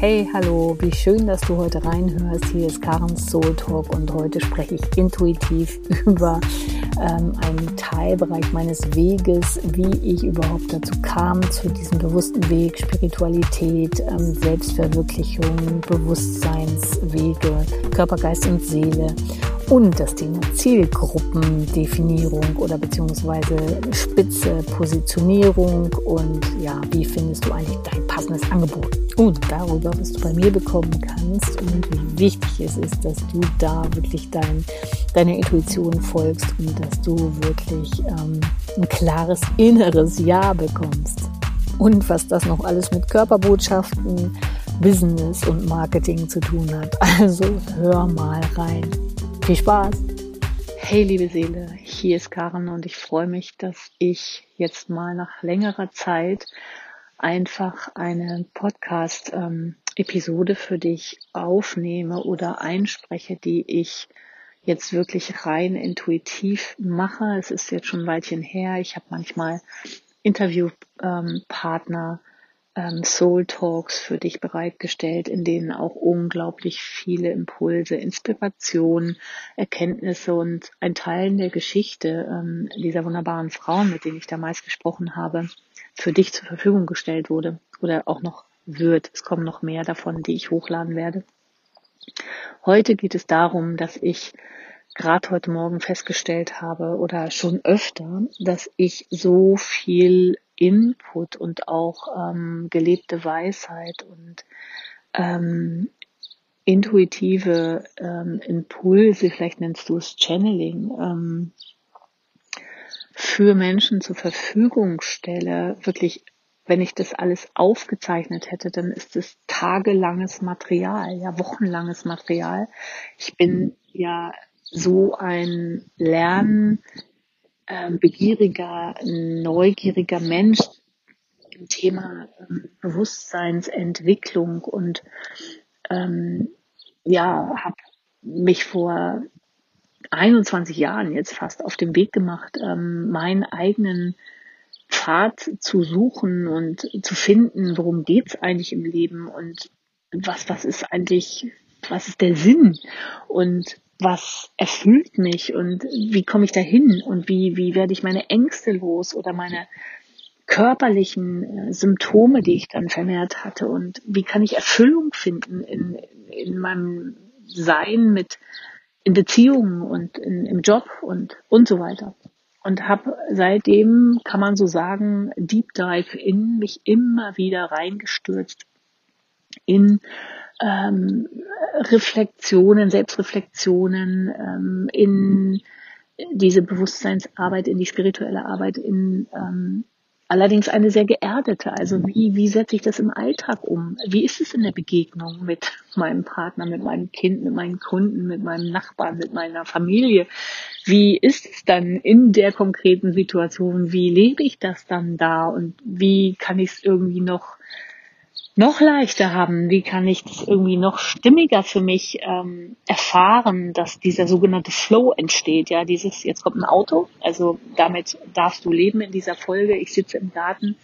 Hey, hallo, wie schön, dass du heute reinhörst. Hier ist Karens Soul Talk und heute spreche ich intuitiv über ähm, einen Teilbereich meines Weges, wie ich überhaupt dazu kam, zu diesem bewussten Weg, Spiritualität, ähm, Selbstverwirklichung, Bewusstseinswege, Körper, Geist und Seele und das Thema Zielgruppendefinierung oder beziehungsweise spitze Positionierung und ja, wie findest du eigentlich dein passendes Angebot und darüber, was du bei mir bekommen kannst und wie wichtig es ist, dass du da wirklich dein, deiner Intuition folgst und dass du wirklich ähm, ein klares inneres Ja bekommst. Und was das noch alles mit Körperbotschaften, Business und Marketing zu tun hat. Also hör mal rein. Viel Spaß! Hey liebe Seele, hier ist Karen und ich freue mich, dass ich jetzt mal nach längerer Zeit einfach eine Podcast-Episode für dich aufnehme oder einspreche, die ich jetzt wirklich rein intuitiv mache. Es ist jetzt schon ein Weilchen her. Ich habe manchmal Interviewpartner, ähm, Soul Talks für dich bereitgestellt, in denen auch unglaublich viele Impulse, Inspirationen, Erkenntnisse und ein Teil der Geschichte ähm, dieser wunderbaren Frauen, mit denen ich damals gesprochen habe, für dich zur Verfügung gestellt wurde oder auch noch wird. Es kommen noch mehr davon, die ich hochladen werde. Heute geht es darum, dass ich gerade heute Morgen festgestellt habe oder schon öfter, dass ich so viel Input und auch ähm, gelebte Weisheit und ähm, intuitive ähm, Impulse, vielleicht nennst du es Channeling, ähm, für Menschen zur Verfügung stelle, wirklich, wenn ich das alles aufgezeichnet hätte, dann ist es tagelanges Material, ja, wochenlanges Material. Ich bin ja so ein Lern, ähm, begieriger, neugieriger Mensch im Thema ähm, Bewusstseinsentwicklung und ähm, ja, habe mich vor 21 Jahren jetzt fast auf den Weg gemacht, ähm, meinen eigenen Pfad zu suchen und zu finden, worum geht's eigentlich im Leben und was, was ist eigentlich, was ist der Sinn? Und was erfüllt mich und wie komme ich dahin und wie, wie werde ich meine Ängste los oder meine körperlichen äh, Symptome, die ich dann vermehrt hatte und wie kann ich Erfüllung finden in, in meinem Sein mit in Beziehungen und in, im Job und und so weiter. Und habe seitdem kann man so sagen Deep Dive in mich immer wieder reingestürzt in ähm, Reflexionen, Selbstreflexionen, ähm, in diese Bewusstseinsarbeit, in die spirituelle Arbeit, in ähm, allerdings eine sehr geerdete. Also wie, wie setze ich das im Alltag um? Wie ist es in der Begegnung mit meinem Partner, mit meinem Kind, mit meinen Kunden, mit meinem Nachbarn, mit meiner Familie? Wie ist es dann in der konkreten Situation? Wie lebe ich das dann da? Und wie kann ich es irgendwie noch noch leichter haben? Wie kann ich das irgendwie noch stimmiger für mich ähm, erfahren, dass dieser sogenannte Flow entsteht? Ja, dieses, jetzt kommt ein Auto, also damit darfst du leben in dieser Folge. Ich sitze im Garten,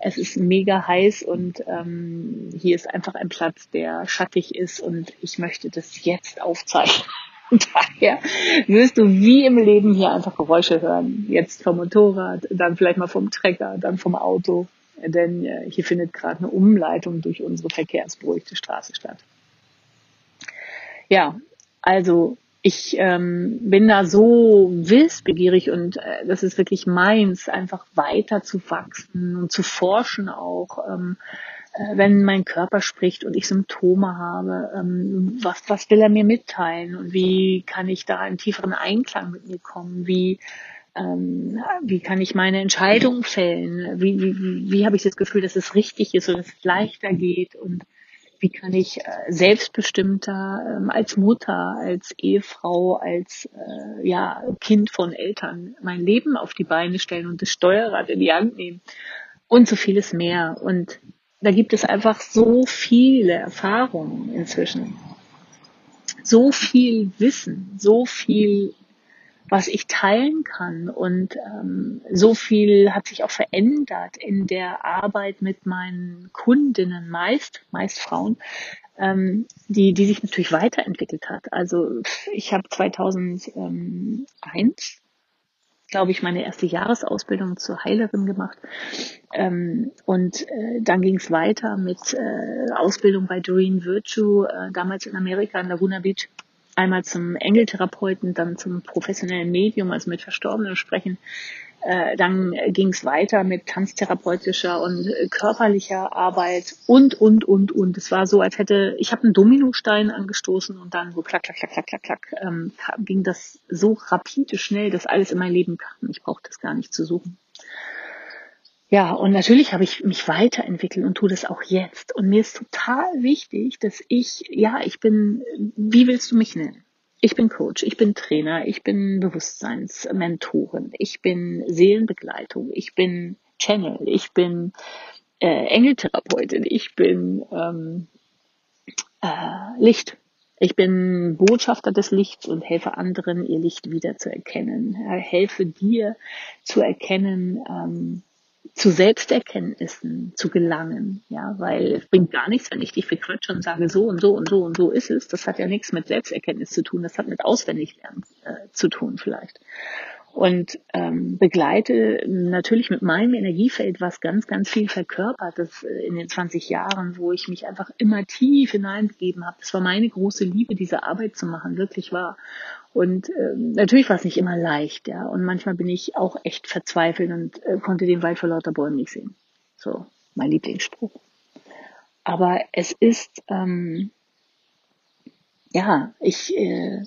es ist mega heiß und ähm, hier ist einfach ein Platz, der schattig ist und ich möchte das jetzt aufzeichnen. daher wirst du wie im Leben hier einfach Geräusche hören. Jetzt vom Motorrad, dann vielleicht mal vom Trecker, dann vom Auto, denn äh, hier findet gerade eine Umleitung durch unsere verkehrsberuhigte Straße statt. Ja, also ich ähm, bin da so wissbegierig und äh, das ist wirklich meins, einfach weiter zu wachsen und zu forschen auch, ähm, äh, wenn mein Körper spricht und ich Symptome habe, ähm, was, was will er mir mitteilen und wie kann ich da in tieferen Einklang mit mir kommen, wie ähm, wie kann ich meine Entscheidung fällen? Wie, wie, wie, wie habe ich das Gefühl, dass es richtig ist und dass es leichter geht? Und wie kann ich äh, selbstbestimmter ähm, als Mutter, als Ehefrau, als äh, ja, Kind von Eltern mein Leben auf die Beine stellen und das Steuerrad in die Hand nehmen? Und so vieles mehr. Und da gibt es einfach so viele Erfahrungen inzwischen. So viel Wissen, so viel was ich teilen kann. Und ähm, so viel hat sich auch verändert in der Arbeit mit meinen Kundinnen, meist, meist Frauen, ähm, die, die sich natürlich weiterentwickelt hat. Also ich habe 2001 glaube ich, meine erste Jahresausbildung zur Heilerin gemacht. Ähm, und äh, dann ging es weiter mit äh, Ausbildung bei Doreen Virtue, äh, damals in Amerika in Laguna Beach. Einmal zum Engeltherapeuten, dann zum professionellen Medium, also mit Verstorbenen sprechen. Äh, dann ging es weiter mit tanztherapeutischer und äh, körperlicher Arbeit und, und, und, und. Es war so, als hätte, ich habe einen Dominostein angestoßen und dann so klack, klack, klack, klack, klack, klack, ähm, ging das so rapide schnell, dass alles in mein Leben kam. Ich brauchte das gar nicht zu suchen. Ja, und natürlich habe ich mich weiterentwickelt und tue das auch jetzt. Und mir ist total wichtig, dass ich, ja, ich bin, wie willst du mich nennen? Ich bin Coach, ich bin Trainer, ich bin Bewusstseinsmentorin, ich bin Seelenbegleitung, ich bin Channel, ich bin äh, Engeltherapeutin, ich bin ähm, äh, Licht. Ich bin Botschafter des Lichts und helfe anderen, ihr Licht wieder zu erkennen. helfe dir zu erkennen, ähm, zu Selbsterkenntnissen zu gelangen, ja, weil es bringt gar nichts, wenn ich dich verquatsche und sage, so und so und so und so ist es. Das hat ja nichts mit Selbsterkenntnis zu tun, das hat mit Auswendiglernen äh, zu tun vielleicht und ähm, begleite natürlich mit meinem Energiefeld, was ganz, ganz viel verkörpert, das äh, in den 20 Jahren, wo ich mich einfach immer tief hineingegeben habe. Das war meine große Liebe, diese Arbeit zu machen, wirklich war. Und ähm, natürlich war es nicht immer leicht, ja. Und manchmal bin ich auch echt verzweifelt und äh, konnte den Wald vor lauter Bäumen nicht sehen. So, mein Lieblingsspruch. Aber es ist, ähm, ja, ich äh,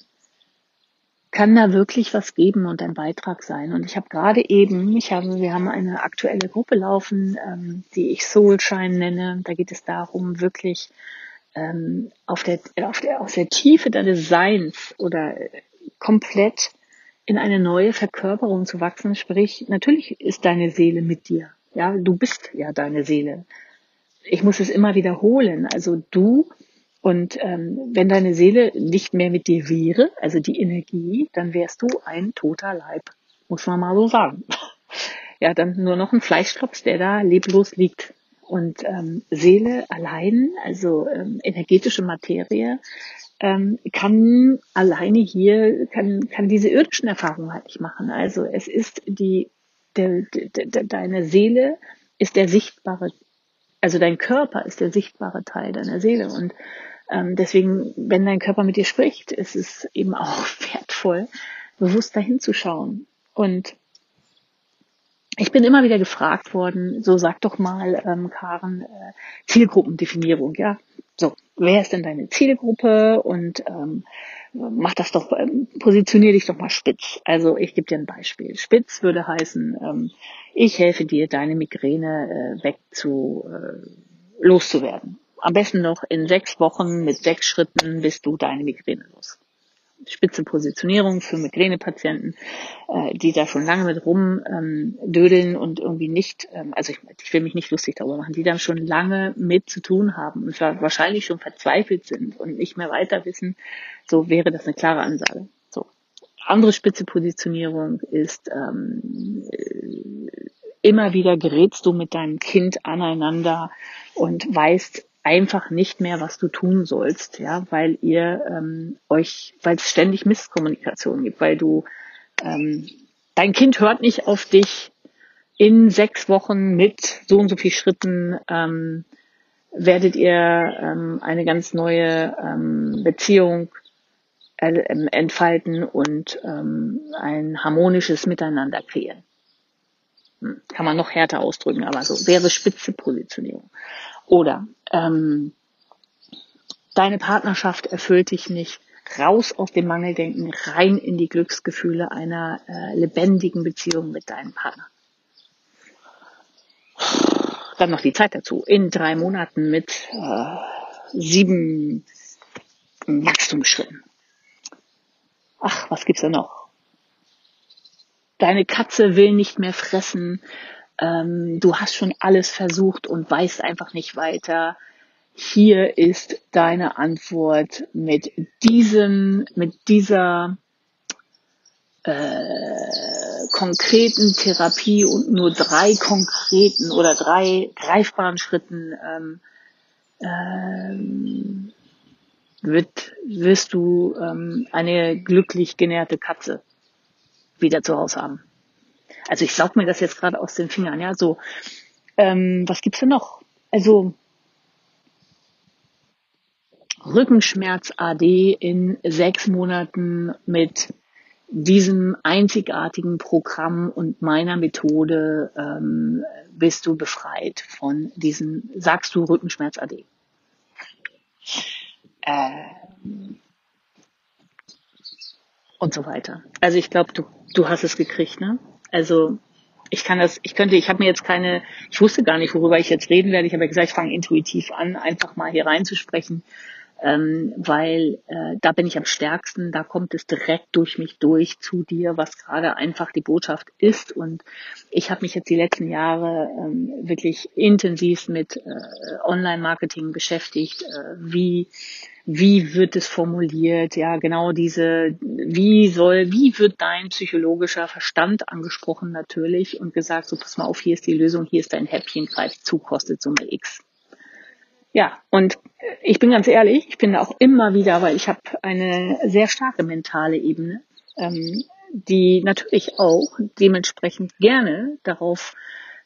kann da wirklich was geben und ein Beitrag sein. Und ich habe gerade eben, ich habe, wir haben eine aktuelle Gruppe laufen, ähm, die ich Soulshine nenne. Da geht es darum, wirklich ähm, auf der, auf der, aus der Tiefe deines Seins oder komplett in eine neue Verkörperung zu wachsen. Sprich, natürlich ist deine Seele mit dir. Ja, du bist ja deine Seele. Ich muss es immer wiederholen. Also du und ähm, wenn deine Seele nicht mehr mit dir wäre, also die Energie, dann wärst du ein toter Leib, muss man mal so sagen. Ja, dann nur noch ein Fleischklops, der da leblos liegt. Und ähm, Seele allein, also ähm, energetische Materie, ähm, kann alleine hier, kann, kann diese irdischen Erfahrungen halt nicht machen. Also es ist die, der, de, de, deine Seele ist der sichtbare, also dein Körper ist der sichtbare Teil deiner Seele. Und ähm, deswegen, wenn dein Körper mit dir spricht, ist es eben auch wertvoll, bewusst dahin zu schauen. Und ich bin immer wieder gefragt worden, so sag doch mal, ähm, Karen, äh, Zielgruppendefinierung, ja. So, wer ist denn deine Zielgruppe und ähm, mach das doch, ähm, positionier dich doch mal spitz. Also ich gebe dir ein Beispiel. Spitz würde heißen, ähm, ich helfe dir, deine Migräne äh, weg zu äh, loszuwerden. Am besten noch in sechs Wochen mit sechs Schritten bist du deine Migräne los. Spitze Positionierung für Migränepatienten, äh, die da schon lange mit rumdödeln ähm, und irgendwie nicht, ähm, also ich, ich will mich nicht lustig darüber machen, die da schon lange mit zu tun haben und wahrscheinlich schon verzweifelt sind und nicht mehr weiter wissen, so wäre das eine klare Ansage. So. Andere spitze Positionierung ist ähm, äh, immer wieder gerätst du mit deinem Kind aneinander und weißt einfach nicht mehr, was du tun sollst, ja, weil ihr ähm, euch, weil es ständig Misskommunikation gibt, weil du ähm, dein Kind hört nicht auf dich in sechs Wochen mit so und so viel Schritten ähm, werdet ihr ähm, eine ganz neue ähm, Beziehung äh, entfalten und ähm, ein harmonisches Miteinander kreieren. Hm, kann man noch härter ausdrücken, aber so wäre spitze Positionierung. Oder ähm, deine Partnerschaft erfüllt dich nicht. Raus aus dem Mangeldenken, rein in die Glücksgefühle einer äh, lebendigen Beziehung mit deinem Partner. Dann noch die Zeit dazu. In drei Monaten mit äh, sieben Wachstumsschritten. Ach, was gibt's da noch? Deine Katze will nicht mehr fressen ähm, du hast schon alles versucht und weißt einfach nicht weiter. Hier ist deine Antwort mit diesem, mit dieser äh, konkreten Therapie und nur drei konkreten oder drei greifbaren Schritten ähm, ähm, wird, wirst du ähm, eine glücklich genährte Katze wieder zu Hause haben. Also ich saug mir das jetzt gerade aus den Fingern, ja, so. Ähm, was gibt's denn noch? Also Rückenschmerz AD in sechs Monaten mit diesem einzigartigen Programm und meiner Methode ähm, bist du befreit von diesem, sagst du Rückenschmerz AD. Äh, und so weiter. Also ich glaube, du, du hast es gekriegt, ne? Also ich kann das, ich könnte, ich habe mir jetzt keine, ich wusste gar nicht, worüber ich jetzt reden werde. Ich habe ja gesagt, ich fange intuitiv an, einfach mal hier reinzusprechen ähm, weil äh, da bin ich am stärksten, da kommt es direkt durch mich durch zu dir, was gerade einfach die Botschaft ist. Und ich habe mich jetzt die letzten Jahre ähm, wirklich intensiv mit äh, Online-Marketing beschäftigt. Äh, wie wie wird es formuliert? Ja, genau diese, wie soll, wie wird dein psychologischer Verstand angesprochen natürlich und gesagt, so pass mal auf, hier ist die Lösung, hier ist dein Häppchen, greif zu, kostet Summe X. Ja, und ich bin ganz ehrlich, ich bin auch immer wieder, weil ich habe eine sehr starke mentale Ebene, ähm, die natürlich auch dementsprechend gerne darauf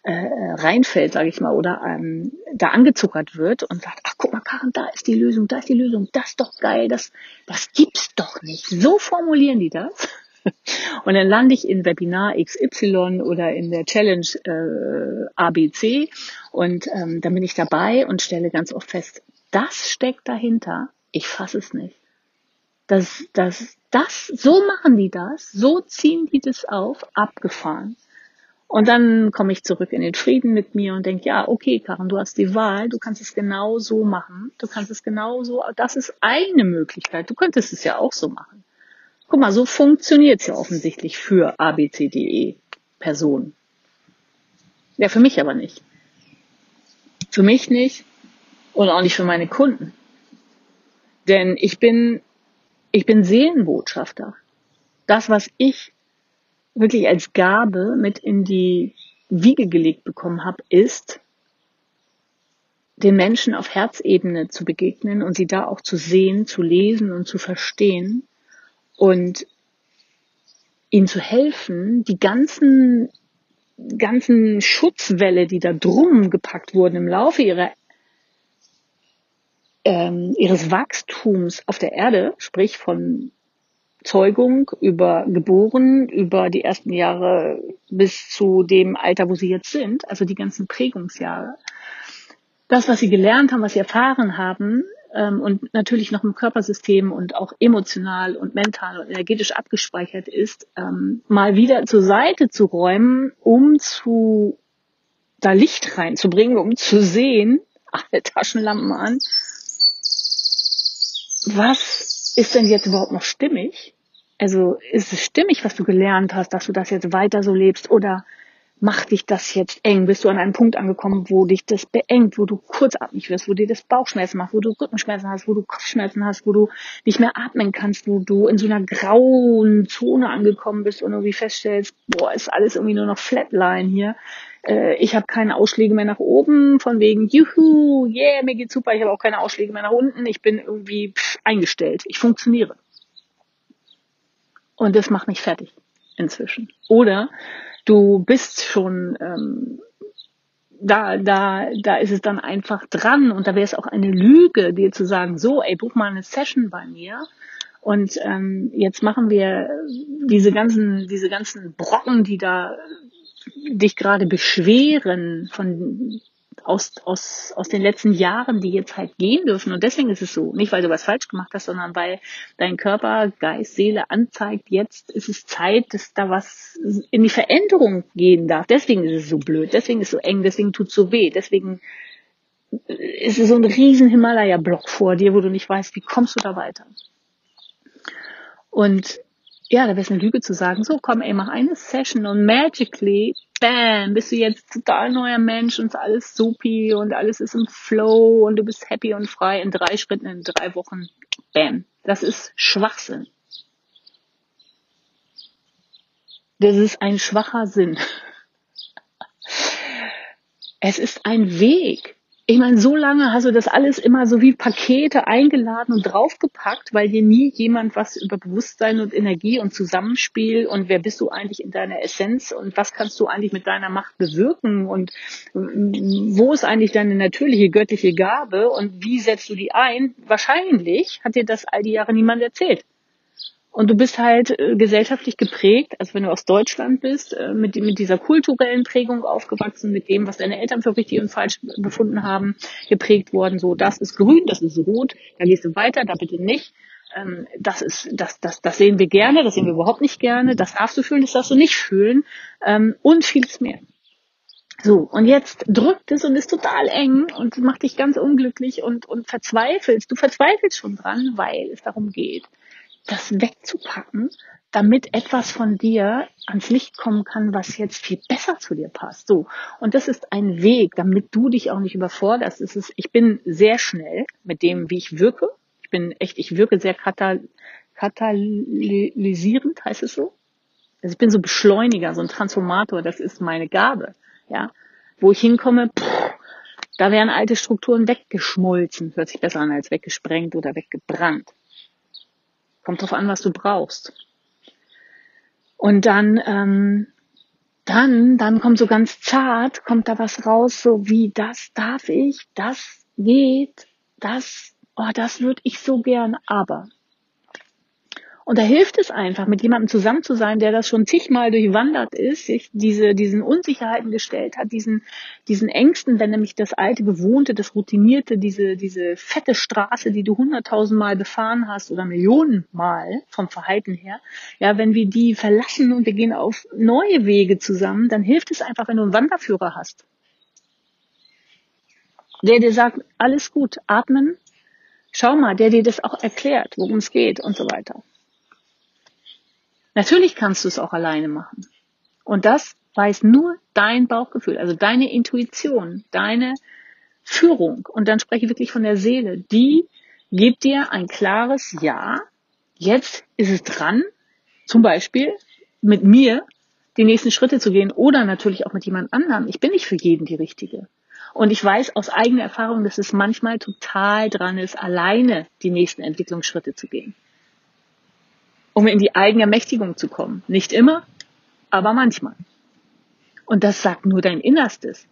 äh, reinfällt, sage ich mal, oder ähm, da angezuckert wird und sagt, ach guck mal, Karen, da ist die Lösung, da ist die Lösung, das ist doch geil, das, das gibt's doch nicht. So formulieren die das. Und dann lande ich in Webinar XY oder in der Challenge äh, ABC und ähm, dann bin ich dabei und stelle ganz oft fest, das steckt dahinter. Ich fasse es nicht. Das, das, das, so machen die das, so ziehen die das auf, abgefahren. Und dann komme ich zurück in den Frieden mit mir und denke, ja, okay, Karen, du hast die Wahl, du kannst es genau so machen, du kannst es genau so, das ist eine Möglichkeit, du könntest es ja auch so machen. Guck mal, so funktioniert es ja offensichtlich für ABCDE Personen. Ja, für mich aber nicht. Für mich nicht und auch nicht für meine Kunden. Denn ich bin, ich bin Seelenbotschafter. Das, was ich wirklich als Gabe mit in die Wiege gelegt bekommen habe, ist, den Menschen auf Herzebene zu begegnen und sie da auch zu sehen, zu lesen und zu verstehen und ihnen zu helfen, die ganzen, ganzen Schutzwelle, die da drum gepackt wurden im Laufe ihrer, ähm, ihres Wachstums auf der Erde, sprich von Zeugung über geboren, über die ersten Jahre bis zu dem Alter, wo sie jetzt sind, also die ganzen Prägungsjahre. Das, was sie gelernt haben, was sie erfahren haben, ähm, und natürlich noch im Körpersystem und auch emotional und mental und energetisch abgespeichert ist, ähm, mal wieder zur Seite zu räumen, um zu da Licht reinzubringen, um zu sehen, alle Taschenlampen an, was ist denn jetzt überhaupt noch stimmig? Also ist es stimmig, was du gelernt hast, dass du das jetzt weiter so lebst oder macht dich das jetzt eng? Bist du an einem Punkt angekommen, wo dich das beengt, wo du kurzatmig wirst, wo dir das Bauchschmerzen macht, wo du Rückenschmerzen hast, wo du Kopfschmerzen hast, wo du nicht mehr atmen kannst, wo du in so einer grauen Zone angekommen bist und irgendwie feststellst, boah, ist alles irgendwie nur noch Flatline hier. Äh, ich habe keine Ausschläge mehr nach oben, von wegen, juhu, yeah, mir geht's super. Ich habe auch keine Ausschläge mehr nach unten. Ich bin irgendwie pff, eingestellt. Ich funktioniere. Und das macht mich fertig inzwischen. Oder du bist schon ähm, da, da, da ist es dann einfach dran. Und da wäre es auch eine Lüge, dir zu sagen, so, ey, buch mal eine Session bei mir. Und ähm, jetzt machen wir diese ganzen, diese ganzen Brocken, die da dich gerade beschweren von aus, aus, aus den letzten Jahren, die jetzt halt gehen dürfen. Und deswegen ist es so. Nicht, weil du was falsch gemacht hast, sondern weil dein Körper, Geist, Seele anzeigt, jetzt ist es Zeit, dass da was in die Veränderung gehen darf. Deswegen ist es so blöd, deswegen ist es so eng, deswegen tut es so weh, deswegen ist es so ein riesen Himalaya-Block vor dir, wo du nicht weißt, wie kommst du da weiter. Und ja, da wäre es eine Lüge zu sagen, so komm, ey, mach eine Session und magically, bam, bist du jetzt total neuer Mensch und alles supi und alles ist im Flow und du bist happy und frei in drei Schritten, in drei Wochen, bam. Das ist Schwachsinn. Das ist ein schwacher Sinn. Es ist ein Weg. Ich meine, so lange hast du das alles immer so wie Pakete eingeladen und draufgepackt, weil dir nie jemand was über Bewusstsein und Energie und Zusammenspiel und wer bist du eigentlich in deiner Essenz und was kannst du eigentlich mit deiner Macht bewirken und wo ist eigentlich deine natürliche göttliche Gabe und wie setzt du die ein? Wahrscheinlich hat dir das all die Jahre niemand erzählt. Und du bist halt äh, gesellschaftlich geprägt, also wenn du aus Deutschland bist, äh, mit, mit dieser kulturellen Prägung aufgewachsen, mit dem, was deine Eltern für richtig und falsch befunden haben, geprägt worden. So, das ist grün, das ist rot, da gehst du weiter, da bitte nicht. Ähm, das ist, das, das, das sehen wir gerne, das sehen wir überhaupt nicht gerne, das darfst du fühlen, das darfst du nicht fühlen ähm, und vieles mehr. So, und jetzt drückt es und ist total eng und macht dich ganz unglücklich und, und verzweifelst. Du verzweifelst schon dran, weil es darum geht, das wegzupacken, damit etwas von dir ans Licht kommen kann, was jetzt viel besser zu dir passt. So. Und das ist ein Weg, damit du dich auch nicht überforderst. Es ist, ich bin sehr schnell mit dem, wie ich wirke. Ich bin echt, ich wirke sehr katal katalysierend, heißt es so? Also ich bin so Beschleuniger, so ein Transformator, das ist meine Gabe, ja. Wo ich hinkomme, pff, da werden alte Strukturen weggeschmolzen, hört sich besser an als weggesprengt oder weggebrannt. Kommt drauf an, was du brauchst. Und dann, ähm, dann, dann kommt so ganz zart, kommt da was raus, so wie das darf ich, das geht, das, oh, das würde ich so gern, aber. Und da hilft es einfach, mit jemandem zusammen zu sein, der das schon zigmal durchwandert ist, sich diese, diesen Unsicherheiten gestellt hat, diesen, diesen Ängsten, wenn nämlich das alte Gewohnte, das Routinierte, diese, diese fette Straße, die du hunderttausendmal befahren hast oder Millionenmal vom Verhalten her, ja, wenn wir die verlassen und wir gehen auf neue Wege zusammen, dann hilft es einfach, wenn du einen Wanderführer hast. Der dir sagt, alles gut, atmen, schau mal, der dir das auch erklärt, worum es geht und so weiter. Natürlich kannst du es auch alleine machen. Und das weiß nur dein Bauchgefühl, also deine Intuition, deine Führung. Und dann spreche ich wirklich von der Seele. Die gibt dir ein klares Ja. Jetzt ist es dran, zum Beispiel mit mir die nächsten Schritte zu gehen oder natürlich auch mit jemand anderem. Ich bin nicht für jeden die Richtige. Und ich weiß aus eigener Erfahrung, dass es manchmal total dran ist, alleine die nächsten Entwicklungsschritte zu gehen um in die eigene Ermächtigung zu kommen. Nicht immer, aber manchmal. Und das sagt nur dein Innerstes.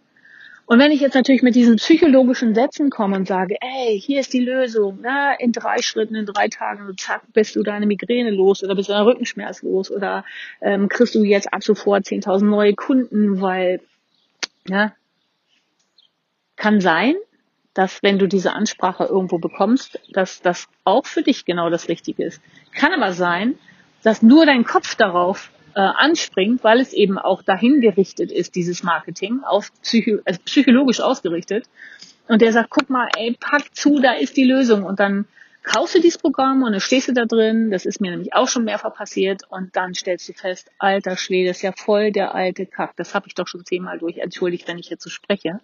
Und wenn ich jetzt natürlich mit diesen psychologischen Sätzen komme und sage, ey, hier ist die Lösung, na, in drei Schritten, in drei Tagen, zack, bist du deine Migräne los oder bist du dein Rückenschmerz los oder ähm, kriegst du jetzt ab sofort 10.000 neue Kunden, weil, ja, kann sein, dass wenn du diese Ansprache irgendwo bekommst, dass das auch für dich genau das Richtige ist. Kann aber sein, dass nur dein Kopf darauf äh, anspringt, weil es eben auch dahin gerichtet ist, dieses Marketing, auf psycho also psychologisch ausgerichtet. Und der sagt, guck mal, ey, pack zu, da ist die Lösung. Und dann kaufst du dieses Programm und dann stehst du da drin. Das ist mir nämlich auch schon mehrfach passiert. Und dann stellst du fest, alter Schwede, das ist ja voll der alte Kack. Das habe ich doch schon zehnmal durch. Entschuldigt, wenn ich jetzt so spreche.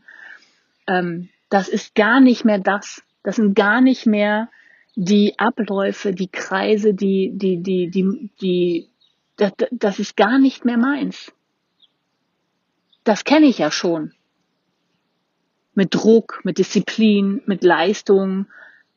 Ähm, das ist gar nicht mehr das. Das sind gar nicht mehr die Abläufe, die Kreise, die, die, die, die, die, das, das ist gar nicht mehr meins. Das kenne ich ja schon. Mit Druck, mit Disziplin, mit Leistung,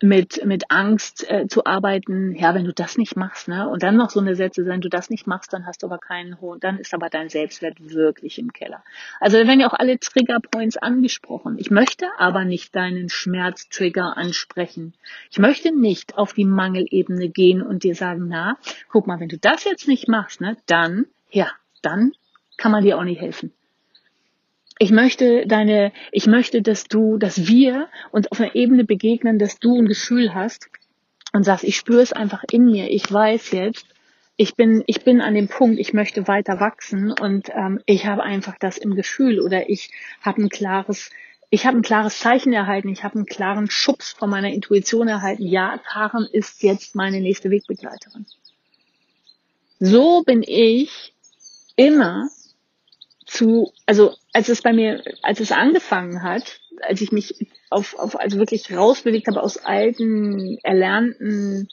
mit, mit Angst äh, zu arbeiten, ja, wenn du das nicht machst, ne, und dann noch so eine Sätze, wenn du das nicht machst, dann hast du aber keinen hohen, dann ist aber dein Selbstwert wirklich im Keller. Also da werden ja auch alle Triggerpoints angesprochen. Ich möchte aber nicht deinen Schmerztrigger ansprechen. Ich möchte nicht auf die Mangelebene gehen und dir sagen, na, guck mal, wenn du das jetzt nicht machst, ne, dann, ja, dann kann man dir auch nicht helfen ich möchte deine, ich möchte, dass du, dass wir uns auf einer Ebene begegnen, dass du ein Gefühl hast und sagst, ich spüre es einfach in mir. Ich weiß jetzt, ich bin, ich bin an dem Punkt, ich möchte weiter wachsen und ähm, ich habe einfach das im Gefühl oder ich habe ein klares, ich habe ein klares Zeichen erhalten, ich habe einen klaren Schubs von meiner Intuition erhalten. Ja, Karen ist jetzt meine nächste Wegbegleiterin. So bin ich immer zu, also als es bei mir, als es angefangen hat, als ich mich auf, auf also wirklich rausbewegt habe aus alten, erlernten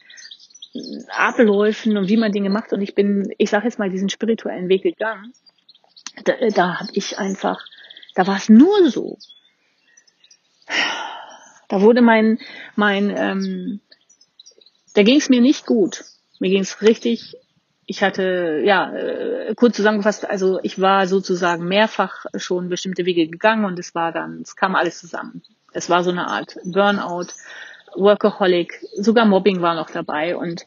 Abläufen und wie man Dinge macht. Und ich bin, ich sage jetzt mal, diesen spirituellen Weg gegangen. Da, da habe ich einfach, da war es nur so. Da wurde mein, mein, ähm, da ging es mir nicht gut. Mir ging es richtig. Ich hatte, ja, äh, kurz zusammengefasst, also ich war sozusagen mehrfach schon bestimmte Wege gegangen und es war dann, es kam alles zusammen. Es war so eine Art Burnout, Workaholic, sogar Mobbing war noch dabei und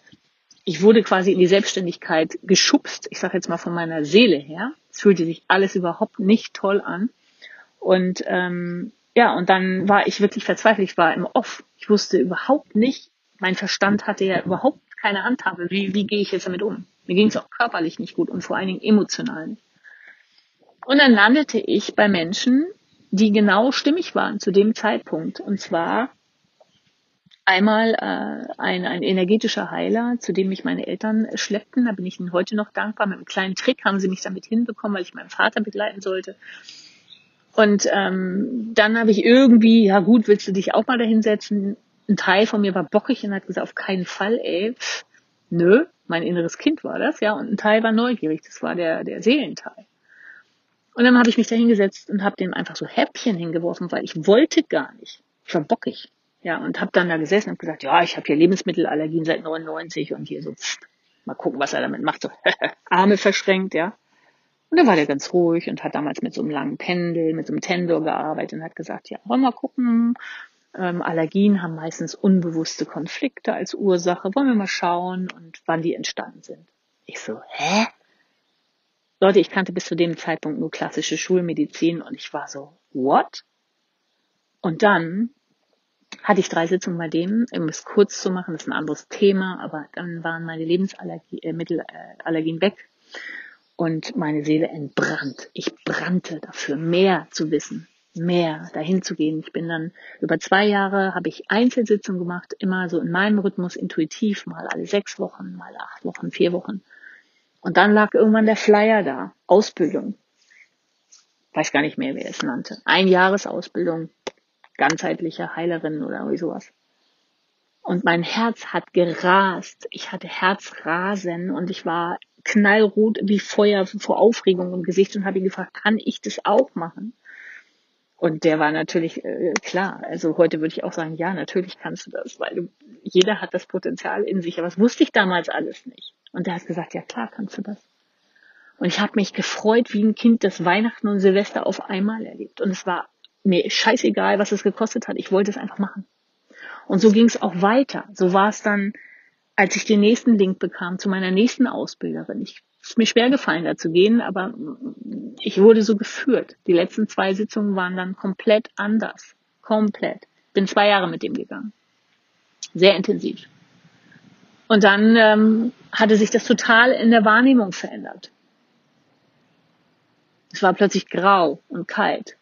ich wurde quasi in die Selbstständigkeit geschubst, ich sage jetzt mal von meiner Seele her. Es fühlte sich alles überhaupt nicht toll an. Und ähm, ja, und dann war ich wirklich verzweifelt. Ich war im Off. Ich wusste überhaupt nicht, mein Verstand hatte ja überhaupt keine Handhabe. Wie, wie gehe ich jetzt damit um? Mir ging es auch körperlich nicht gut und vor allen Dingen emotional nicht. Und dann landete ich bei Menschen, die genau stimmig waren zu dem Zeitpunkt. Und zwar einmal äh, ein, ein energetischer Heiler, zu dem mich meine Eltern schleppten. Da bin ich ihnen heute noch dankbar. Mit einem kleinen Trick haben sie mich damit hinbekommen, weil ich meinen Vater begleiten sollte. Und ähm, dann habe ich irgendwie, ja gut, willst du dich auch mal dahinsetzen? Ein Teil von mir war bockig und hat gesagt, auf keinen Fall, ey, pff, nö, mein inneres Kind war das, ja, und ein Teil war neugierig, das war der, der Seelenteil. Und dann habe ich mich da hingesetzt und habe dem einfach so Häppchen hingeworfen, weil ich wollte gar nicht. Ich war bockig. Ja, und habe dann da gesessen und gesagt, ja, ich habe hier Lebensmittelallergien seit 99 und hier so, pff, mal gucken, was er damit macht. So Arme verschränkt, ja. Und dann war der ganz ruhig und hat damals mit so einem langen Pendel, mit so einem Tendor gearbeitet und hat gesagt, ja, wollen wir mal gucken. Ähm, Allergien haben meistens unbewusste Konflikte als Ursache. Wollen wir mal schauen und wann die entstanden sind. Ich so, hä? Leute, ich kannte bis zu dem Zeitpunkt nur klassische Schulmedizin und ich war so, what? Und dann hatte ich drei Sitzungen bei dem, um es kurz zu machen, das ist ein anderes Thema, aber dann waren meine Lebensmittelallergien äh, weg und meine Seele entbrannt. Ich brannte dafür, mehr zu wissen, mehr dahin zu gehen. Ich bin dann über zwei Jahre, habe ich Einzelsitzungen gemacht, immer so in meinem Rhythmus intuitiv, mal alle sechs Wochen, mal acht Wochen, vier Wochen. Und dann lag irgendwann der Flyer da, Ausbildung. Weiß gar nicht mehr, wer es nannte. Ein Jahresausbildung ganzheitliche Heilerin oder sowas. Und mein Herz hat gerast. Ich hatte Herzrasen und ich war knallrot wie Feuer vor Aufregung im Gesicht und habe ihn gefragt, kann ich das auch machen? Und der war natürlich äh, klar. Also heute würde ich auch sagen, ja, natürlich kannst du das, weil du, jeder hat das Potenzial in sich. Aber das wusste ich damals alles nicht. Und der hat gesagt, ja klar kannst du das. Und ich habe mich gefreut wie ein Kind, das Weihnachten und Silvester auf einmal erlebt. Und es war mir scheißegal, was es gekostet hat. Ich wollte es einfach machen. Und so ging es auch weiter. So war es dann, als ich den nächsten Link bekam zu meiner nächsten Ausbilderin. Ich ist mir schwer gefallen, da zu gehen, aber ich wurde so geführt. Die letzten zwei Sitzungen waren dann komplett anders. Komplett. Bin zwei Jahre mit dem gegangen. Sehr intensiv. Und dann ähm, hatte sich das total in der Wahrnehmung verändert. Es war plötzlich grau und kalt.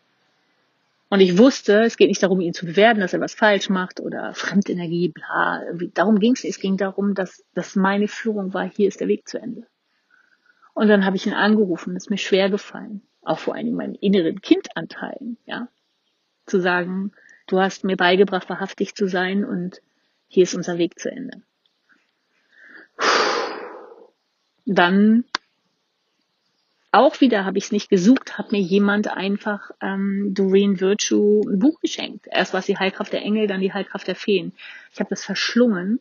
Und ich wusste, es geht nicht darum, ihn zu bewerten, dass er was falsch macht oder Fremdenergie, bla. Darum ging es nicht. Es ging darum, dass, dass meine Führung war, hier ist der Weg zu Ende. Und dann habe ich ihn angerufen, das ist mir schwer gefallen. Auch vor Dingen meinen inneren Kindanteilen, ja. Zu sagen, du hast mir beigebracht, wahrhaftig zu sein und hier ist unser Weg zu Ende. Dann auch wieder habe ich es nicht gesucht, hat mir jemand einfach ähm, Doreen Virtue ein Buch geschenkt. Erst war es die Heilkraft der Engel, dann die Heilkraft der Feen. Ich habe das verschlungen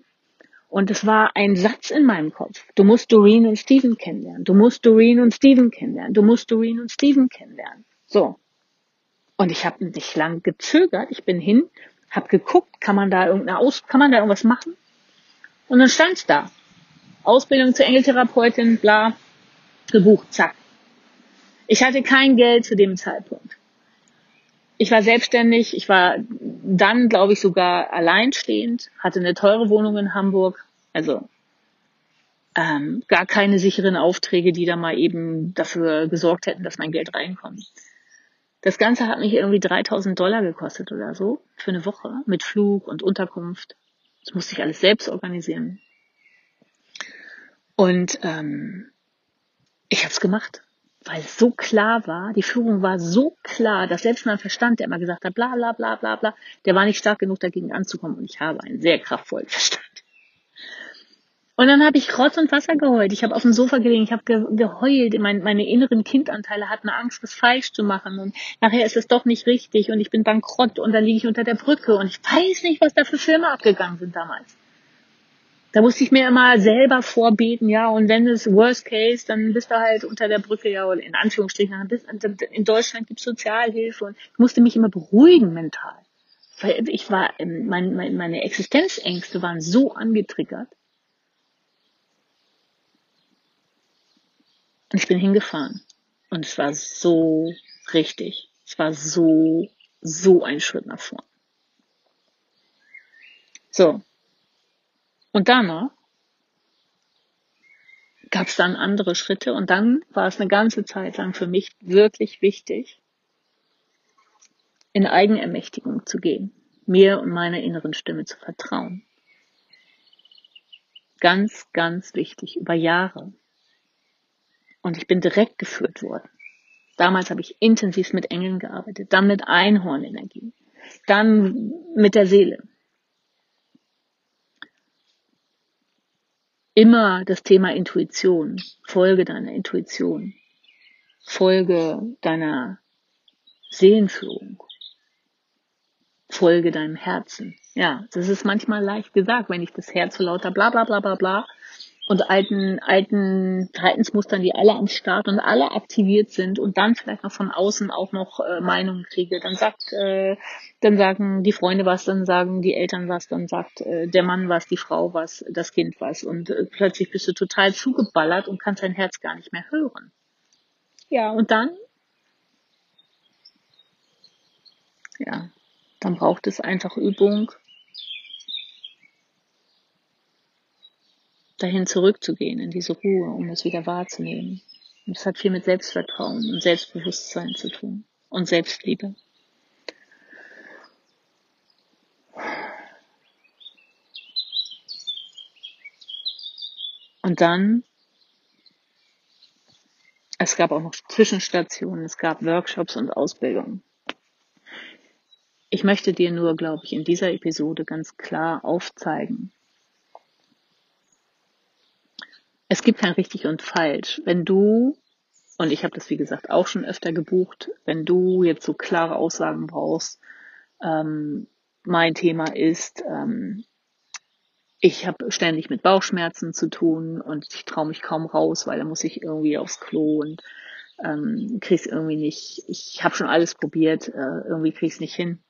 und es war ein Satz in meinem Kopf. Du musst Doreen und Steven kennenlernen. Du musst Doreen und Steven kennenlernen. Du musst Doreen und Steven kennenlernen. So. Und ich habe nicht lang gezögert. Ich bin hin, habe geguckt, kann man da irgendeine Aus, kann man da irgendwas machen? Und dann stand's da. Ausbildung zur Engeltherapeutin, bla, gebucht, zack. Ich hatte kein Geld zu dem Zeitpunkt. Ich war selbstständig, ich war dann, glaube ich, sogar alleinstehend, hatte eine teure Wohnung in Hamburg, also ähm, gar keine sicheren Aufträge, die da mal eben dafür gesorgt hätten, dass mein Geld reinkommt. Das Ganze hat mich irgendwie 3000 Dollar gekostet oder so für eine Woche mit Flug und Unterkunft. Das musste ich alles selbst organisieren. Und ähm, ich habe es gemacht weil es so klar war, die Führung war so klar, dass selbst mein Verstand, der immer gesagt hat, bla bla bla bla bla, der war nicht stark genug dagegen anzukommen und ich habe einen sehr kraftvollen Verstand. Und dann habe ich Rotz und Wasser geheult. Ich habe auf dem Sofa gelegen, ich habe ge geheult. Mein, meine inneren Kindanteile hatten Angst, was falsch zu machen. Und nachher ist es doch nicht richtig und ich bin bankrott und dann liege ich unter der Brücke und ich weiß nicht, was da für Filme abgegangen sind damals. Da musste ich mir immer selber vorbeten, ja, und wenn es Worst Case, dann bist du halt unter der Brücke, ja, oder in Anführungsstrichen, in Deutschland gibt es Sozialhilfe und ich musste mich immer beruhigen mental. Weil ich war, mein, meine Existenzängste waren so angetriggert. Und ich bin hingefahren. Und es war so richtig. Es war so, so ein Schritt nach vorn. So, und danach gab es dann andere Schritte und dann war es eine ganze Zeit lang für mich wirklich wichtig, in Eigenermächtigung zu gehen, mir und meiner inneren Stimme zu vertrauen. Ganz, ganz wichtig, über Jahre. Und ich bin direkt geführt worden. Damals habe ich intensiv mit Engeln gearbeitet, dann mit Einhornenergie, dann mit der Seele. Immer das Thema Intuition. Folge deiner Intuition. Folge deiner Seelenführung. Folge deinem Herzen. Ja, das ist manchmal leicht gesagt, wenn ich das Herz so lauter bla bla bla bla bla und alten, alten Verhaltensmustern, die alle am Start und alle aktiviert sind und dann vielleicht noch von außen auch noch äh, Meinungen kriege, dann sagt, äh, dann sagen die Freunde was, dann sagen die Eltern was, dann sagt äh, der Mann was, die Frau was, das Kind was und äh, plötzlich bist du total zugeballert und kannst dein Herz gar nicht mehr hören. Ja, und dann? Ja, dann braucht es einfach Übung, dahin zurückzugehen, in diese Ruhe, um es wieder wahrzunehmen. Und es hat viel mit Selbstvertrauen und Selbstbewusstsein zu tun und Selbstliebe. Und dann, es gab auch noch Zwischenstationen, es gab Workshops und Ausbildungen. Ich möchte dir nur, glaube ich, in dieser Episode ganz klar aufzeigen, es gibt kein richtig und falsch. Wenn du, und ich habe das wie gesagt auch schon öfter gebucht, wenn du jetzt so klare Aussagen brauchst, ähm, mein Thema ist, ähm, ich habe ständig mit Bauchschmerzen zu tun und ich traue mich kaum raus, weil da muss ich irgendwie aufs Klo und ähm, krieg's irgendwie nicht. Ich habe schon alles probiert, äh, irgendwie krieg's nicht hin.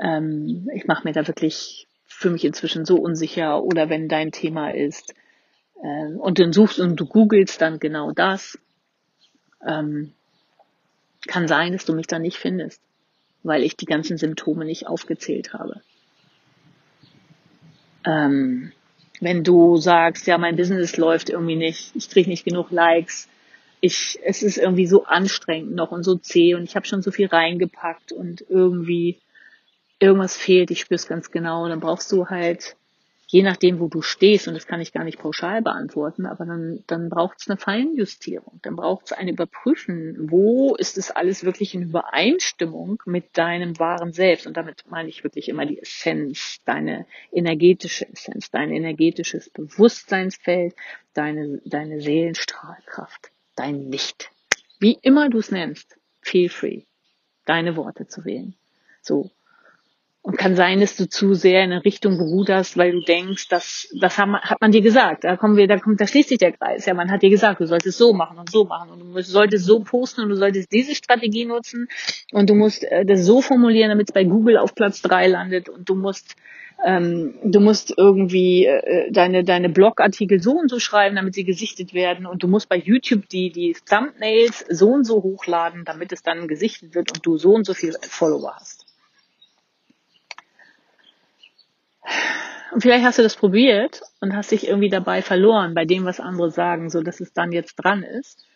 Ähm, ich mache mir da wirklich für mich inzwischen so unsicher. Oder wenn dein Thema ist, ähm, und dann suchst und du googelst dann genau das, ähm, kann sein, dass du mich dann nicht findest, weil ich die ganzen Symptome nicht aufgezählt habe. Ähm, wenn du sagst, ja, mein Business läuft irgendwie nicht, ich kriege nicht genug Likes, ich, es ist irgendwie so anstrengend noch und so zäh und ich habe schon so viel reingepackt und irgendwie irgendwas fehlt, ich spür's ganz genau, dann brauchst du halt je nachdem, wo du stehst, und das kann ich gar nicht pauschal beantworten, aber dann, dann braucht es eine Feinjustierung, dann braucht es ein Überprüfen, wo ist es alles wirklich in Übereinstimmung mit deinem wahren Selbst. Und damit meine ich wirklich immer die Essenz, deine energetische Essenz, dein energetisches Bewusstseinsfeld, deine, deine Seelenstrahlkraft, dein Licht. Wie immer du es nennst, feel free, deine Worte zu wählen. So. Und kann sein, dass du zu sehr in eine Richtung beruderst, weil du denkst, das, das haben, hat man dir gesagt. Da kommen wir, da kommt, da schließt sich der Kreis. Ja, man hat dir gesagt, du solltest so machen und so machen und du solltest so posten und du solltest diese Strategie nutzen und du musst äh, das so formulieren, damit es bei Google auf Platz drei landet und du musst ähm, du musst irgendwie äh, deine deine Blogartikel so und so schreiben, damit sie gesichtet werden und du musst bei YouTube die die Thumbnails so und so hochladen, damit es dann gesichtet wird und du so und so viel Follower hast. Und vielleicht hast du das probiert und hast dich irgendwie dabei verloren bei dem, was andere sagen, so dass es dann jetzt dran ist,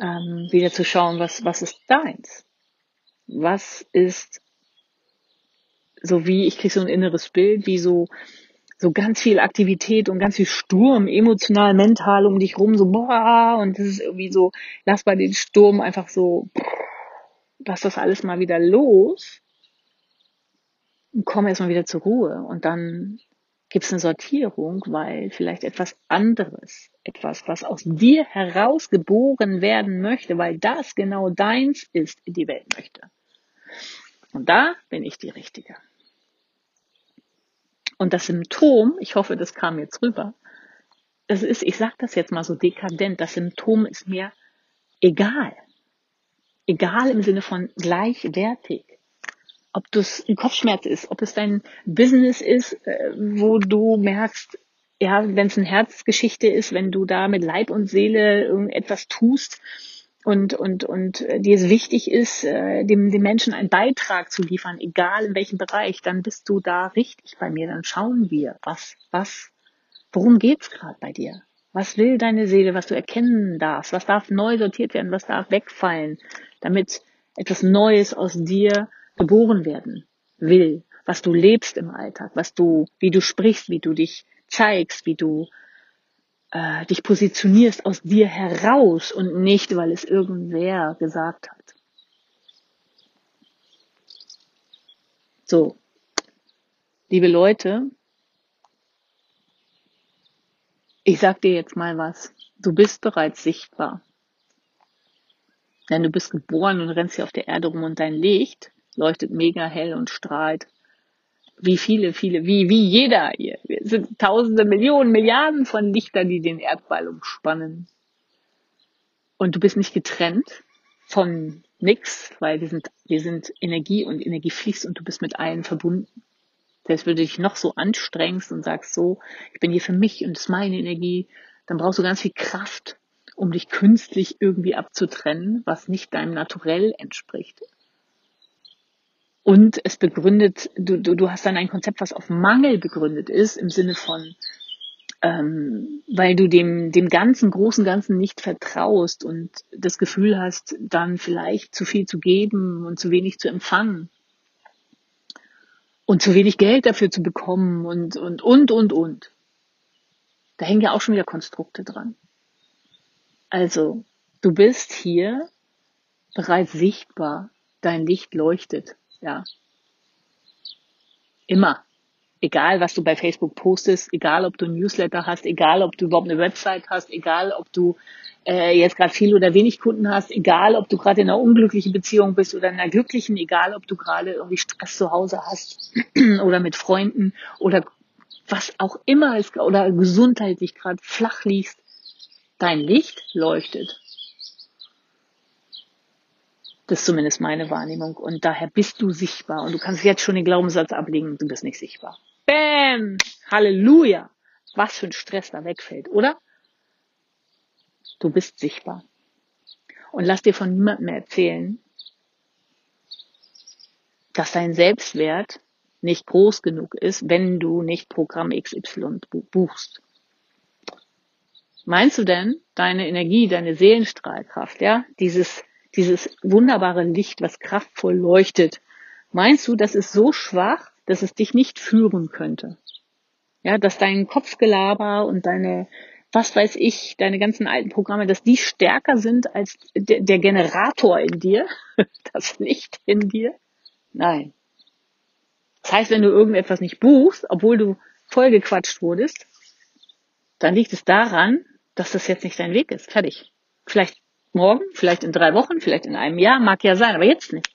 ähm, wieder zu schauen, was, was ist deins? Was ist so wie, ich kriege so ein inneres Bild, wie so, so ganz viel Aktivität und ganz viel Sturm, emotional, mental um dich rum, so boah, und das ist irgendwie so, lass bei den Sturm einfach so, lass das alles mal wieder los komm erstmal wieder zur Ruhe und dann gibt es eine Sortierung, weil vielleicht etwas anderes, etwas, was aus dir herausgeboren werden möchte, weil das genau deins ist, in die Welt möchte. Und da bin ich die Richtige. Und das Symptom, ich hoffe, das kam jetzt rüber, das ist, ich sage das jetzt mal so dekadent, das Symptom ist mir egal. Egal im Sinne von gleichwertig ob das ein Kopfschmerz ist, ob es dein Business ist, äh, wo du merkst, ja, wenn es eine Herzgeschichte ist, wenn du da mit Leib und Seele irgendetwas tust und und und äh, dir es wichtig ist, äh, dem dem Menschen einen Beitrag zu liefern, egal in welchem Bereich, dann bist du da richtig bei mir. Dann schauen wir, was was, worum geht's gerade bei dir? Was will deine Seele, was du erkennen darfst? Was darf neu sortiert werden? Was darf wegfallen, damit etwas Neues aus dir geboren werden will, was du lebst im Alltag, was du, wie du sprichst, wie du dich zeigst, wie du äh, dich positionierst aus dir heraus und nicht, weil es irgendwer gesagt hat. So, liebe Leute, ich sag dir jetzt mal was. Du bist bereits sichtbar. Denn du bist geboren und rennst hier auf der Erde rum und dein Licht leuchtet mega hell und strahlt. Wie viele, viele, wie, wie jeder hier. Wir sind tausende, Millionen, Milliarden von Lichtern, die den Erdball umspannen. Und du bist nicht getrennt von nix, weil wir sind, wir sind Energie und Energie fließt und du bist mit allen verbunden. Selbst wenn du dich noch so anstrengst und sagst so, ich bin hier für mich und es ist meine Energie, dann brauchst du ganz viel Kraft, um dich künstlich irgendwie abzutrennen, was nicht deinem Naturell entspricht. Und es begründet, du, du, du hast dann ein Konzept, was auf Mangel begründet ist, im Sinne von, ähm, weil du dem, dem ganzen, großen Ganzen nicht vertraust und das Gefühl hast, dann vielleicht zu viel zu geben und zu wenig zu empfangen. Und zu wenig Geld dafür zu bekommen und, und, und, und, und. Da hängen ja auch schon wieder Konstrukte dran. Also, du bist hier bereits sichtbar. Dein Licht leuchtet ja. Immer. Egal, was du bei Facebook postest, egal, ob du ein Newsletter hast, egal, ob du überhaupt eine Website hast, egal, ob du äh, jetzt gerade viel oder wenig Kunden hast, egal, ob du gerade in einer unglücklichen Beziehung bist oder in einer glücklichen, egal, ob du gerade irgendwie Stress zu Hause hast oder mit Freunden oder was auch immer ist oder gesundheitlich gerade flach liegst, dein Licht leuchtet. Das ist zumindest meine Wahrnehmung. Und daher bist du sichtbar. Und du kannst jetzt schon den Glaubenssatz ablegen, du bist nicht sichtbar. Bäm! Halleluja! Was für ein Stress da wegfällt, oder? Du bist sichtbar. Und lass dir von niemandem erzählen, dass dein Selbstwert nicht groß genug ist, wenn du nicht Programm XY buchst. Meinst du denn, deine Energie, deine Seelenstrahlkraft, ja, dieses dieses wunderbare Licht, was kraftvoll leuchtet. Meinst du, das ist so schwach, dass es dich nicht führen könnte? Ja, dass dein Kopfgelaber und deine, was weiß ich, deine ganzen alten Programme, dass die stärker sind als der, der Generator in dir, das Licht in dir? Nein. Das heißt, wenn du irgendetwas nicht buchst, obwohl du vollgequatscht wurdest, dann liegt es daran, dass das jetzt nicht dein Weg ist. Fertig. Vielleicht Morgen, vielleicht in drei Wochen, vielleicht in einem Jahr, mag ja sein, aber jetzt nicht.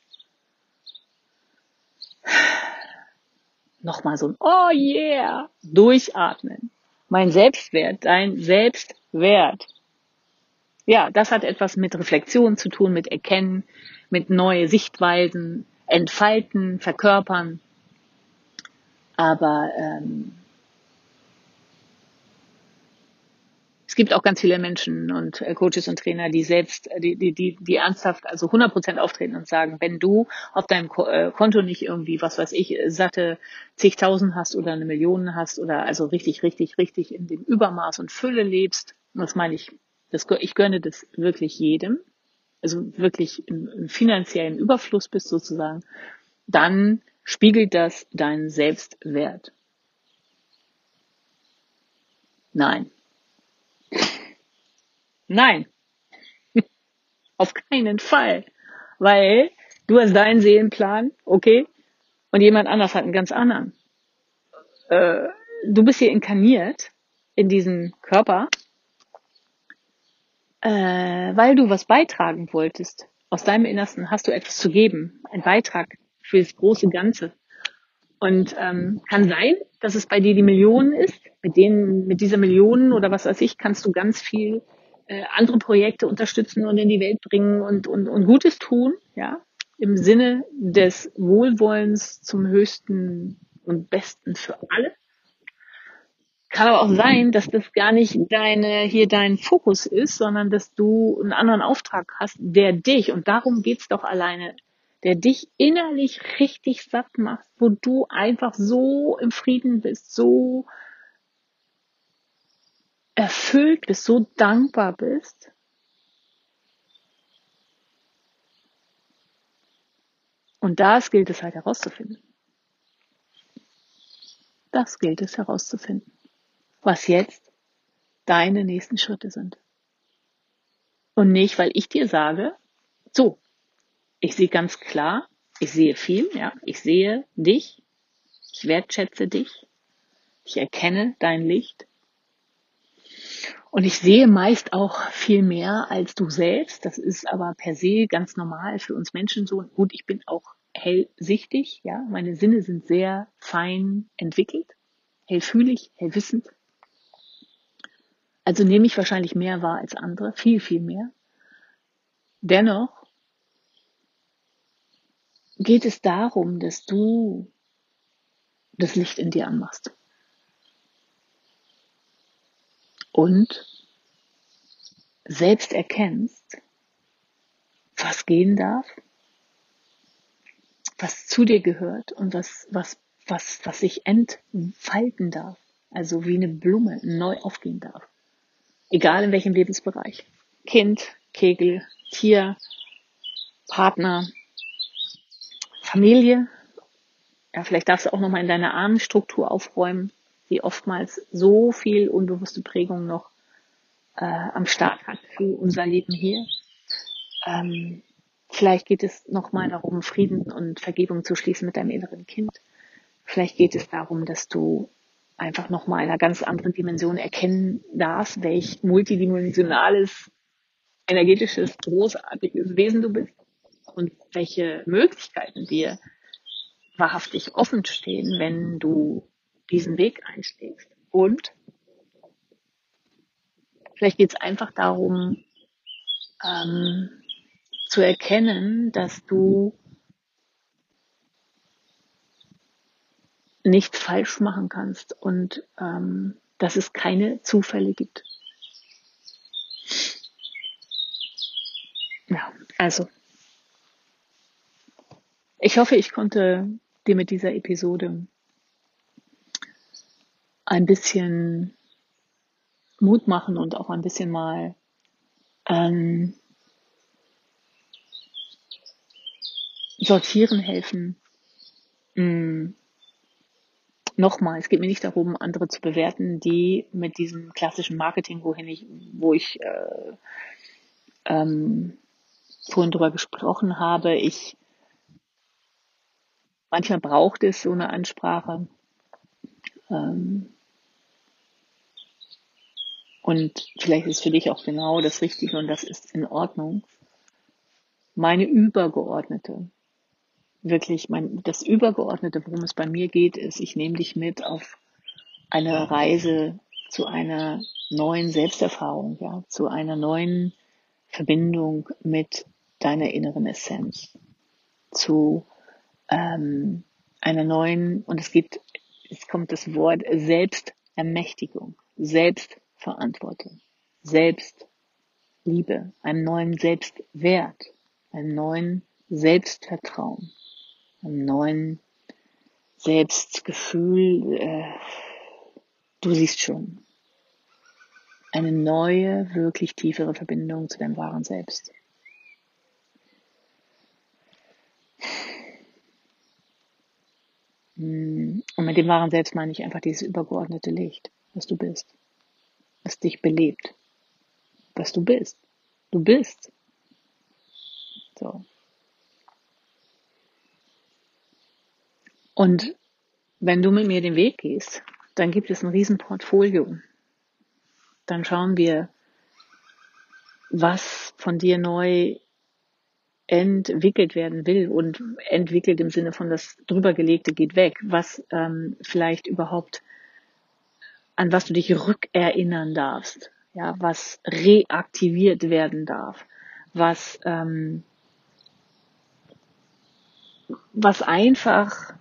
Nochmal so ein Oh yeah, durchatmen. Mein Selbstwert, dein Selbstwert. Ja, das hat etwas mit Reflexion zu tun, mit Erkennen, mit neue Sichtweisen, entfalten, verkörpern. Aber ähm, gibt auch ganz viele Menschen und äh, Coaches und Trainer, die selbst, äh, die, die, die, die ernsthaft, also 100 Prozent auftreten und sagen, wenn du auf deinem äh, Konto nicht irgendwie, was weiß ich, satte zigtausend hast oder eine Million hast oder also richtig, richtig, richtig in dem Übermaß und Fülle lebst, was meine ich, das, ich gönne das wirklich jedem, also wirklich im, im finanziellen Überfluss bist sozusagen, dann spiegelt das deinen Selbstwert. Nein, Nein. Auf keinen Fall. Weil du hast deinen Seelenplan, okay, und jemand anders hat einen ganz anderen. Äh, du bist hier inkarniert in diesem Körper, äh, weil du was beitragen wolltest. Aus deinem Innersten hast du etwas zu geben, ein Beitrag für das große Ganze. Und ähm, kann sein, dass es bei dir die Millionen ist. Mit denen, mit dieser Millionen oder was weiß ich, kannst du ganz viel äh, andere Projekte unterstützen und in die Welt bringen und, und, und Gutes tun, ja, im Sinne des Wohlwollens zum höchsten und besten für alle. Kann aber auch sein, dass das gar nicht deine, hier dein Fokus ist, sondern dass du einen anderen Auftrag hast, der dich, und darum geht's doch alleine, der dich innerlich richtig satt macht, wo du einfach so im Frieden bist, so erfüllt bist, so dankbar bist. Und das gilt es halt herauszufinden. Das gilt es herauszufinden was jetzt deine nächsten Schritte sind. Und nicht, weil ich dir sage, so, ich sehe ganz klar, ich sehe viel, ja, ich sehe dich, ich wertschätze dich, ich erkenne dein Licht. Und ich sehe meist auch viel mehr als du selbst. Das ist aber per se ganz normal für uns Menschen so. Gut, ich bin auch hellsichtig, ja. Meine Sinne sind sehr fein entwickelt, hellfühlig, hellwissend. Also nehme ich wahrscheinlich mehr wahr als andere, viel, viel mehr. Dennoch geht es darum, dass du das Licht in dir anmachst. Und selbst erkennst, was gehen darf, was zu dir gehört und was, was, was, was sich entfalten darf. Also wie eine Blume neu aufgehen darf. Egal in welchem Lebensbereich. Kind, Kegel, Tier, Partner, Familie. Ja, vielleicht darfst du auch nochmal in deiner Ahnenstruktur aufräumen, die oftmals so viel unbewusste Prägung noch äh, am Start hat für unser Leben hier. Ähm, vielleicht geht es nochmal darum, Frieden und Vergebung zu schließen mit deinem inneren Kind. Vielleicht geht es darum, dass du einfach nochmal einer ganz anderen Dimension erkennen darfst, welch multidimensionales, energetisches, großartiges Wesen du bist und welche Möglichkeiten dir wahrhaftig offen stehen, wenn du diesen Weg einschlägst. Und vielleicht geht es einfach darum, ähm, zu erkennen, dass du nichts falsch machen kannst und ähm, dass es keine Zufälle gibt. Ja, also ich hoffe, ich konnte dir mit dieser Episode ein bisschen Mut machen und auch ein bisschen mal ähm, sortieren helfen. Mm nochmal, es geht mir nicht darum, andere zu bewerten, die mit diesem klassischen Marketing, wohin ich, wo ich äh, ähm, vorhin drüber gesprochen habe, ich manchmal braucht es so eine Ansprache. Ähm, und vielleicht ist für dich auch genau das Richtige und das ist in Ordnung. Meine übergeordnete wirklich mein, das Übergeordnete, worum es bei mir geht, ist, ich nehme dich mit auf eine Reise zu einer neuen Selbsterfahrung, ja, zu einer neuen Verbindung mit deiner inneren Essenz, zu ähm, einer neuen, und es geht, es kommt das Wort Selbstermächtigung, Selbstverantwortung, Selbstliebe, einen neuen Selbstwert, einen neuen Selbstvertrauen einem neuen Selbstgefühl. Äh, du siehst schon, eine neue, wirklich tiefere Verbindung zu deinem wahren Selbst. Und mit dem wahren Selbst meine ich einfach dieses übergeordnete Licht, was du bist, was dich belebt, was du bist. Du bist. So. Und wenn du mit mir den Weg gehst, dann gibt es ein Riesenportfolio. Dann schauen wir, was von dir neu entwickelt werden will und entwickelt im Sinne von das drübergelegte geht weg, was ähm, vielleicht überhaupt an was du dich rückerinnern darfst, ja, was reaktiviert werden darf, was ähm, was einfach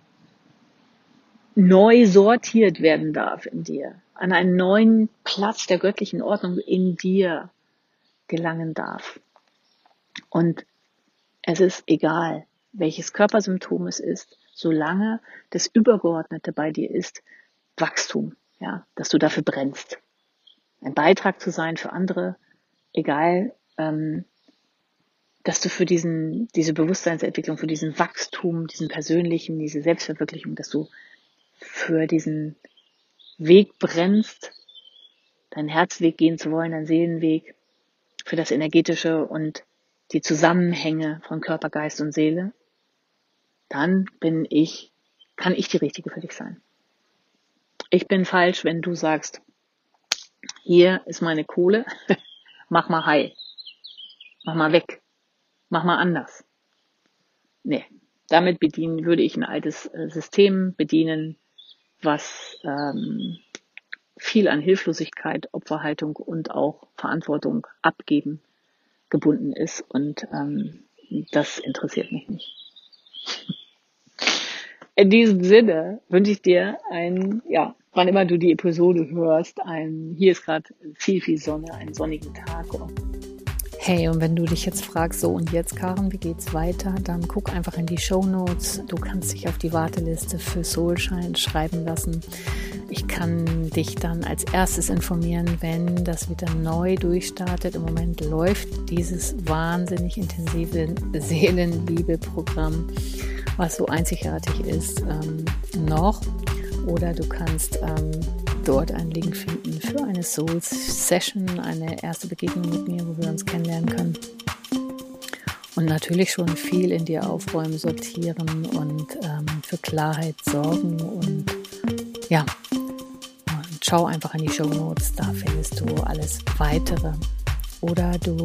neu sortiert werden darf in dir, an einen neuen Platz der göttlichen Ordnung in dir gelangen darf. Und es ist egal, welches Körpersymptom es ist, solange das Übergeordnete bei dir ist, Wachstum, ja, dass du dafür brennst. Ein Beitrag zu sein für andere, egal, ähm, dass du für diesen, diese Bewusstseinsentwicklung, für diesen Wachstum, diesen persönlichen, diese Selbstverwirklichung, dass du für diesen Weg brennst, deinen Herzweg gehen zu wollen, deinen Seelenweg, für das Energetische und die Zusammenhänge von Körper, Geist und Seele, dann bin ich, kann ich die Richtige für dich sein. Ich bin falsch, wenn du sagst, hier ist meine Kohle, mach mal heil, mach mal weg, mach mal anders. Nee, damit bedienen würde ich ein altes äh, System bedienen, was ähm, viel an Hilflosigkeit, Opferhaltung und auch Verantwortung abgeben gebunden ist. Und ähm, das interessiert mich nicht. In diesem Sinne wünsche ich dir ein, ja, wann immer du die Episode hörst, ein, hier ist gerade viel, viel Sonne, einen sonnigen Tag. Hey, und wenn du dich jetzt fragst, so und jetzt, Karen, wie geht's weiter, dann guck einfach in die Show Notes. Du kannst dich auf die Warteliste für Soulshine schreiben lassen. Ich kann dich dann als erstes informieren, wenn das wieder neu durchstartet. Im Moment läuft dieses wahnsinnig intensive Seelenliebe-Programm, was so einzigartig ist, ähm, noch. Oder du kannst ähm, dort einen Link finden für eine Soul Session, eine erste Begegnung mit mir, wo wir uns kennenlernen können. Und natürlich schon viel in dir aufräumen, sortieren und ähm, für Klarheit sorgen. Und ja, und schau einfach in die Show Notes, da findest du alles weitere. Oder du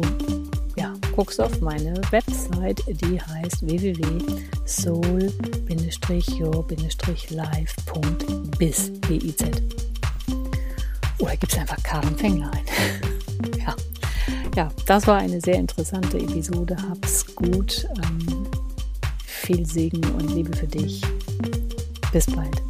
ja, guckst auf meine Website, die heißt www.soul-your-life.biz. Oder gibt es einfach Karen Fengler ja. ja, das war eine sehr interessante Episode. Hab's gut. Ähm, viel Segen und Liebe für dich. Bis bald.